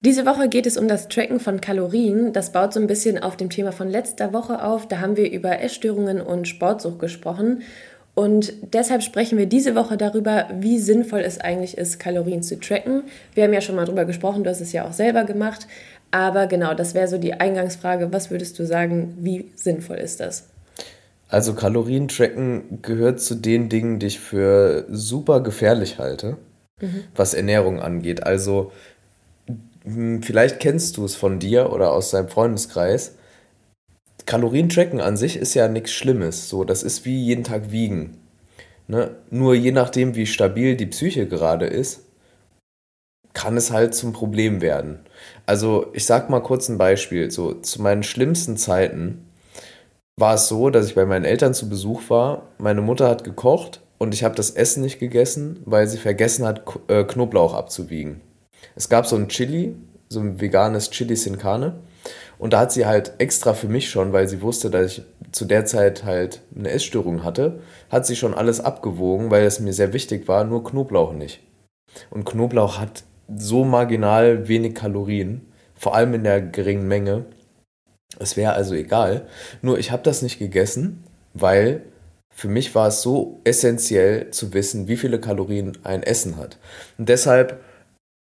Diese Woche geht es um das Tracken von Kalorien. Das baut so ein bisschen auf dem Thema von letzter Woche auf. Da haben wir über Essstörungen und Sportsucht gesprochen. Und deshalb sprechen wir diese Woche darüber, wie sinnvoll es eigentlich ist, Kalorien zu tracken. Wir haben ja schon mal darüber gesprochen, du hast es ja auch selber gemacht. Aber genau, das wäre so die Eingangsfrage. Was würdest du sagen, wie sinnvoll ist das? Also Kalorien tracken gehört zu den Dingen, die ich für super gefährlich halte, mhm. was Ernährung angeht. Also vielleicht kennst du es von dir oder aus deinem Freundeskreis. Kalorien tracken an sich ist ja nichts Schlimmes. So, das ist wie jeden Tag wiegen. Ne? Nur je nachdem, wie stabil die Psyche gerade ist, kann es halt zum Problem werden. Also, ich sag mal kurz ein Beispiel. So, zu meinen schlimmsten Zeiten war es so, dass ich bei meinen Eltern zu Besuch war. Meine Mutter hat gekocht und ich habe das Essen nicht gegessen, weil sie vergessen hat, äh, Knoblauch abzuwiegen. Es gab so ein Chili, so ein veganes Chili sin Carne. Und da hat sie halt extra für mich schon, weil sie wusste, dass ich zu der Zeit halt eine Essstörung hatte, hat sie schon alles abgewogen, weil es mir sehr wichtig war, nur Knoblauch nicht. Und Knoblauch hat so marginal wenig Kalorien, vor allem in der geringen Menge. Es wäre also egal. Nur ich habe das nicht gegessen, weil für mich war es so essentiell zu wissen, wie viele Kalorien ein Essen hat. Und deshalb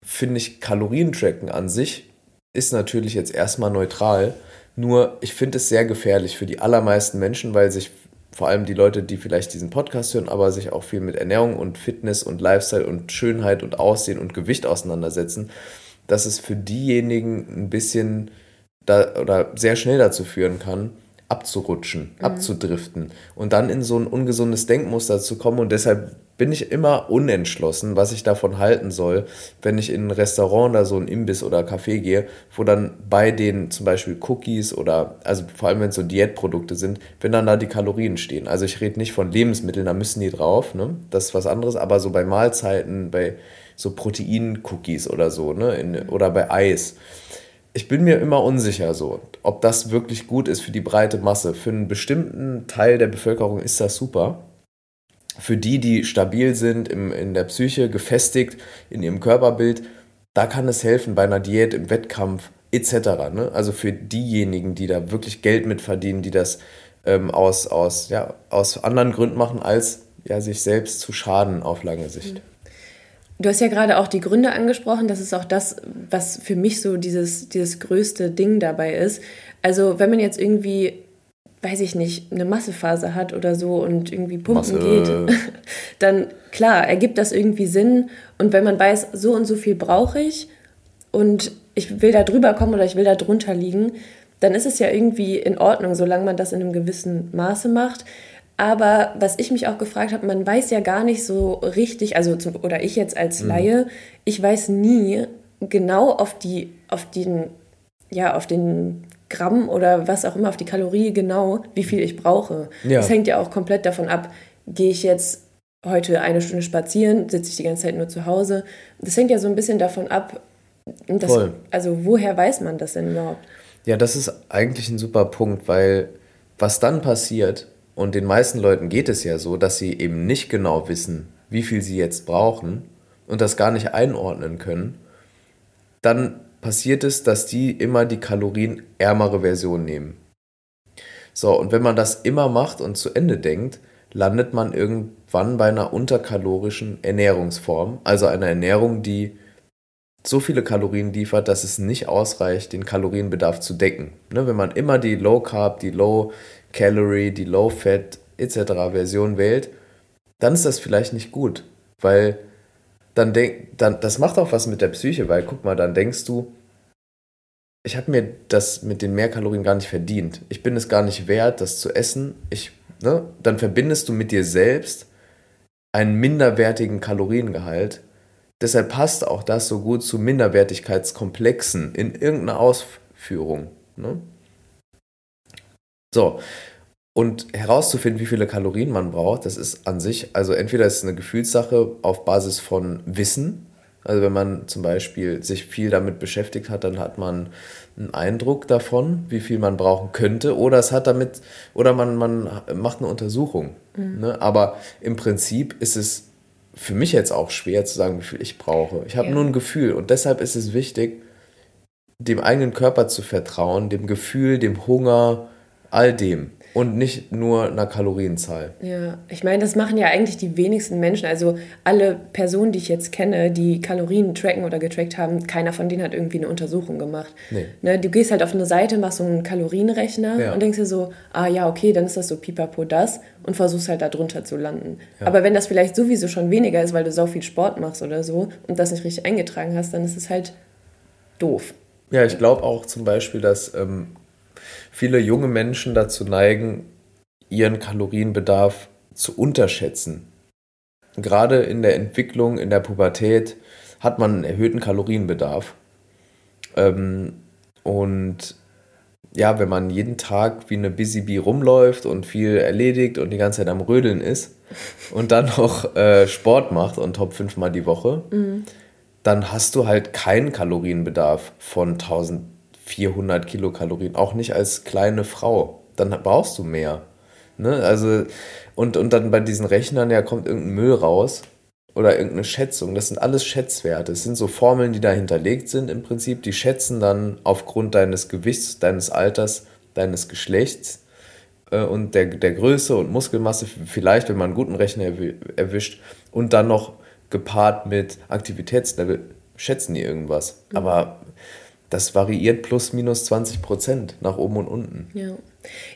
finde ich Kalorientracken an sich ist natürlich jetzt erstmal neutral. Nur ich finde es sehr gefährlich für die allermeisten Menschen, weil sich vor allem die Leute, die vielleicht diesen Podcast hören, aber sich auch viel mit Ernährung und Fitness und Lifestyle und Schönheit und Aussehen und Gewicht auseinandersetzen, dass es für diejenigen ein bisschen da, oder sehr schnell dazu führen kann, abzurutschen, mhm. abzudriften und dann in so ein ungesundes Denkmuster zu kommen. Und deshalb bin ich immer unentschlossen, was ich davon halten soll, wenn ich in ein Restaurant oder so ein Imbiss oder Café gehe, wo dann bei den zum Beispiel Cookies oder, also vor allem wenn es so Diätprodukte sind, wenn dann da die Kalorien stehen. Also ich rede nicht von Lebensmitteln, da müssen die drauf, ne? Das ist was anderes, aber so bei Mahlzeiten, bei so Protein-Cookies oder so, ne? In, oder bei Eis ich bin mir immer unsicher so, ob das wirklich gut ist für die breite Masse. Für einen bestimmten Teil der Bevölkerung ist das super. Für die, die stabil sind, im, in der Psyche, gefestigt in ihrem Körperbild, da kann es helfen bei einer Diät, im Wettkampf etc. Ne? Also für diejenigen, die da wirklich Geld mit verdienen, die das ähm, aus, aus, ja, aus anderen Gründen machen, als ja, sich selbst zu schaden auf lange Sicht. Mhm. Du hast ja gerade auch die Gründe angesprochen. Das ist auch das, was für mich so dieses, dieses größte Ding dabei ist. Also wenn man jetzt irgendwie, weiß ich nicht, eine Massephase hat oder so und irgendwie pumpen Masse. geht, dann klar, ergibt das irgendwie Sinn. Und wenn man weiß, so und so viel brauche ich und ich will da drüber kommen oder ich will da drunter liegen, dann ist es ja irgendwie in Ordnung, solange man das in einem gewissen Maße macht. Aber was ich mich auch gefragt habe, man weiß ja gar nicht so richtig, also zum, oder ich jetzt als mhm. Laie, ich weiß nie genau auf die, auf den, ja, auf den Gramm oder was auch immer, auf die Kalorie genau, wie viel ich brauche. Ja. Das hängt ja auch komplett davon ab, gehe ich jetzt heute eine Stunde spazieren, sitze ich die ganze Zeit nur zu Hause. Das hängt ja so ein bisschen davon ab, dass, Voll. also woher weiß man das denn überhaupt? Ja, das ist eigentlich ein super Punkt, weil was dann passiert, und den meisten Leuten geht es ja so, dass sie eben nicht genau wissen, wie viel sie jetzt brauchen und das gar nicht einordnen können. Dann passiert es, dass die immer die kalorienärmere Version nehmen. So, und wenn man das immer macht und zu Ende denkt, landet man irgendwann bei einer unterkalorischen Ernährungsform, also einer Ernährung, die so viele Kalorien liefert, dass es nicht ausreicht, den Kalorienbedarf zu decken. Ne, wenn man immer die Low Carb, die Low Calorie, die Low Fat etc. Version wählt, dann ist das vielleicht nicht gut, weil dann denk, dann das macht auch was mit der Psyche, weil guck mal, dann denkst du, ich habe mir das mit den Mehrkalorien gar nicht verdient. Ich bin es gar nicht wert, das zu essen. Ich, ne? Dann verbindest du mit dir selbst einen minderwertigen Kaloriengehalt. Deshalb passt auch das so gut zu Minderwertigkeitskomplexen in irgendeiner Ausführung. Ne? So, Und herauszufinden, wie viele Kalorien man braucht, das ist an sich, also entweder ist es eine Gefühlssache auf Basis von Wissen. Also wenn man zum Beispiel sich viel damit beschäftigt hat, dann hat man einen Eindruck davon, wie viel man brauchen könnte. Oder es hat damit, oder man, man macht eine Untersuchung. Mhm. Ne? Aber im Prinzip ist es für mich jetzt auch schwer zu sagen, wie viel ich brauche. Ich habe ja. nur ein Gefühl. Und deshalb ist es wichtig, dem eigenen Körper zu vertrauen, dem Gefühl, dem Hunger, all dem und nicht nur einer Kalorienzahl. Ja, ich meine, das machen ja eigentlich die wenigsten Menschen. Also alle Personen, die ich jetzt kenne, die Kalorien tracken oder getrackt haben, keiner von denen hat irgendwie eine Untersuchung gemacht. Nee. Ne, du gehst halt auf eine Seite, machst so einen Kalorienrechner ja. und denkst dir so, ah ja, okay, dann ist das so pipapo das und versuchst halt da drunter zu landen. Ja. Aber wenn das vielleicht sowieso schon weniger ist, weil du so viel Sport machst oder so und das nicht richtig eingetragen hast, dann ist es halt doof. Ja, ich glaube auch zum Beispiel, dass ähm, viele junge Menschen dazu neigen, ihren Kalorienbedarf zu unterschätzen. Gerade in der Entwicklung, in der Pubertät hat man einen erhöhten Kalorienbedarf. Ähm, und ja, wenn man jeden Tag wie eine Busy Bee rumläuft und viel erledigt und die ganze Zeit am Rödeln ist und dann noch äh, Sport macht und top fünfmal die Woche, mhm. dann hast du halt keinen Kalorienbedarf von 1000 400 Kilokalorien, auch nicht als kleine Frau. Dann brauchst du mehr. Ne? Also, und, und dann bei diesen Rechnern, ja, kommt irgendein Müll raus oder irgendeine Schätzung. Das sind alles Schätzwerte. Es sind so Formeln, die da hinterlegt sind im Prinzip. Die schätzen dann aufgrund deines Gewichts, deines Alters, deines Geschlechts äh, und der, der Größe und Muskelmasse, vielleicht, wenn man einen guten Rechner erwischt, und dann noch gepaart mit Aktivitätslevel, schätzen die irgendwas. Mhm. Aber das variiert plus minus 20 Prozent nach oben und unten. Ja.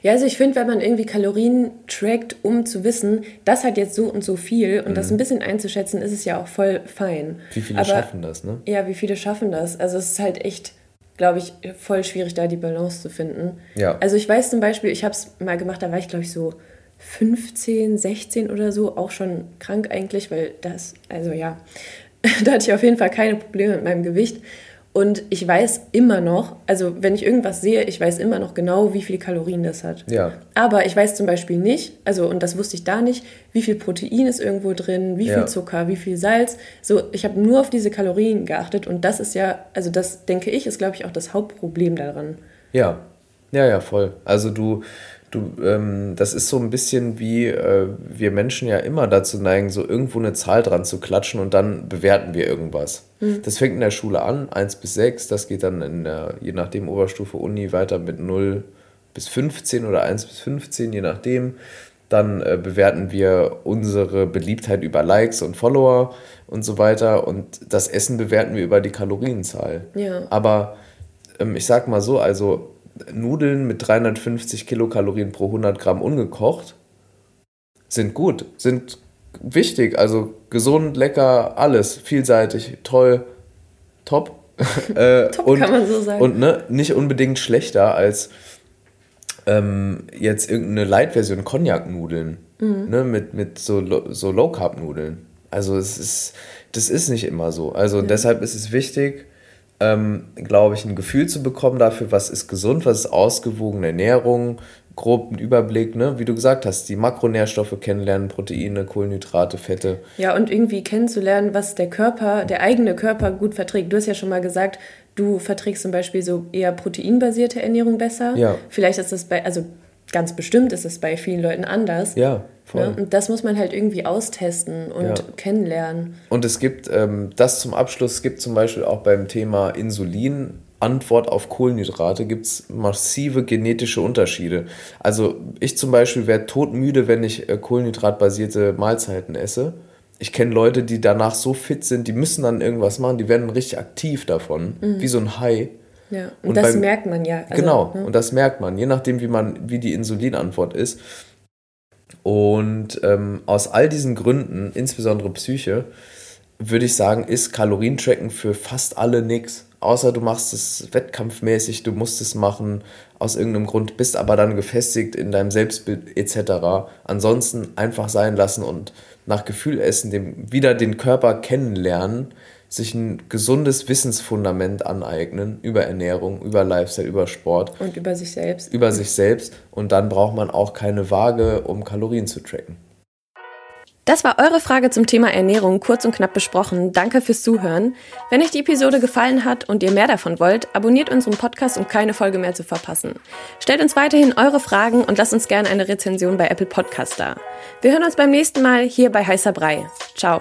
Ja, also ich finde, wenn man irgendwie Kalorien trackt, um zu wissen, das hat jetzt so und so viel und mhm. das ein bisschen einzuschätzen, ist es ja auch voll fein. Wie viele Aber, schaffen das, ne? Ja, wie viele schaffen das? Also es ist halt echt, glaube ich, voll schwierig, da die Balance zu finden. Ja. Also ich weiß zum Beispiel, ich habe es mal gemacht, da war ich, glaube ich, so 15, 16 oder so, auch schon krank eigentlich, weil das, also ja, da hatte ich auf jeden Fall keine Probleme mit meinem Gewicht. Und ich weiß immer noch, also wenn ich irgendwas sehe, ich weiß immer noch genau, wie viel Kalorien das hat. Ja. Aber ich weiß zum Beispiel nicht, also und das wusste ich da nicht, wie viel Protein ist irgendwo drin, wie viel ja. Zucker, wie viel Salz. So, ich habe nur auf diese Kalorien geachtet und das ist ja, also das denke ich, ist glaube ich auch das Hauptproblem daran. Ja, ja, ja, voll. Also du, du, ähm, das ist so ein bisschen wie äh, wir Menschen ja immer dazu neigen, so irgendwo eine Zahl dran zu klatschen und dann bewerten wir irgendwas. Mhm. Das fängt in der Schule an, 1 bis 6, das geht dann in der, je nachdem, Oberstufe, Uni weiter mit 0 bis 15 oder 1 bis 15, je nachdem. Dann äh, bewerten wir unsere Beliebtheit über Likes und Follower und so weiter. Und das Essen bewerten wir über die Kalorienzahl. Ja. Aber ähm, ich sag mal so, also Nudeln mit 350 Kilokalorien pro 100 Gramm ungekocht sind gut, sind wichtig. Also gesund, lecker, alles, vielseitig, toll, top. äh, top und, kann man so sagen. Und ne, nicht unbedingt schlechter als ähm, jetzt irgendeine Light-Version Cognac-Nudeln mhm. ne, mit, mit so, so Low-Carb-Nudeln. Also es ist, das ist nicht immer so. Also ja. deshalb ist es wichtig, ähm, glaube ich, ein Gefühl zu bekommen dafür, was ist gesund, was ist ausgewogene Ernährung, groben Überblick, ne? wie du gesagt hast, die Makronährstoffe kennenlernen, Proteine, Kohlenhydrate, Fette. Ja, und irgendwie kennenzulernen, was der Körper, der eigene Körper gut verträgt. Du hast ja schon mal gesagt, du verträgst zum Beispiel so eher proteinbasierte Ernährung besser. Ja. Vielleicht ist das bei, also ganz bestimmt ist es bei vielen Leuten anders. Ja. Voll. Ne? Und das muss man halt irgendwie austesten und ja. kennenlernen. Und es gibt, ähm, das zum Abschluss, es gibt zum Beispiel auch beim Thema Insulin, Antwort auf Kohlenhydrate gibt es massive genetische Unterschiede. Also ich zum Beispiel werde todmüde, wenn ich äh, kohlenhydratbasierte Mahlzeiten esse. Ich kenne Leute, die danach so fit sind, die müssen dann irgendwas machen, die werden richtig aktiv davon, mhm. wie so ein Hai. Ja, und, und das beim, merkt man ja. Also, genau, ne? und das merkt man, je nachdem, wie, man, wie die Insulinantwort ist. Und ähm, aus all diesen Gründen, insbesondere Psyche, würde ich sagen, ist Kalorientracken für fast alle nichts. Außer du machst es wettkampfmäßig, du musst es machen aus irgendeinem Grund, bist aber dann gefestigt in deinem Selbstbild etc. Ansonsten einfach sein lassen und nach Gefühl essen, dem, wieder den Körper kennenlernen, sich ein gesundes Wissensfundament aneignen über Ernährung, über Lifestyle, über Sport. Und über sich selbst. Über sich selbst. Und dann braucht man auch keine Waage, um Kalorien zu tracken. Das war eure Frage zum Thema Ernährung kurz und knapp besprochen. Danke fürs Zuhören. Wenn euch die Episode gefallen hat und ihr mehr davon wollt, abonniert unseren Podcast, um keine Folge mehr zu verpassen. Stellt uns weiterhin eure Fragen und lasst uns gerne eine Rezension bei Apple Podcast da. Wir hören uns beim nächsten Mal hier bei Heißer Brei. Ciao.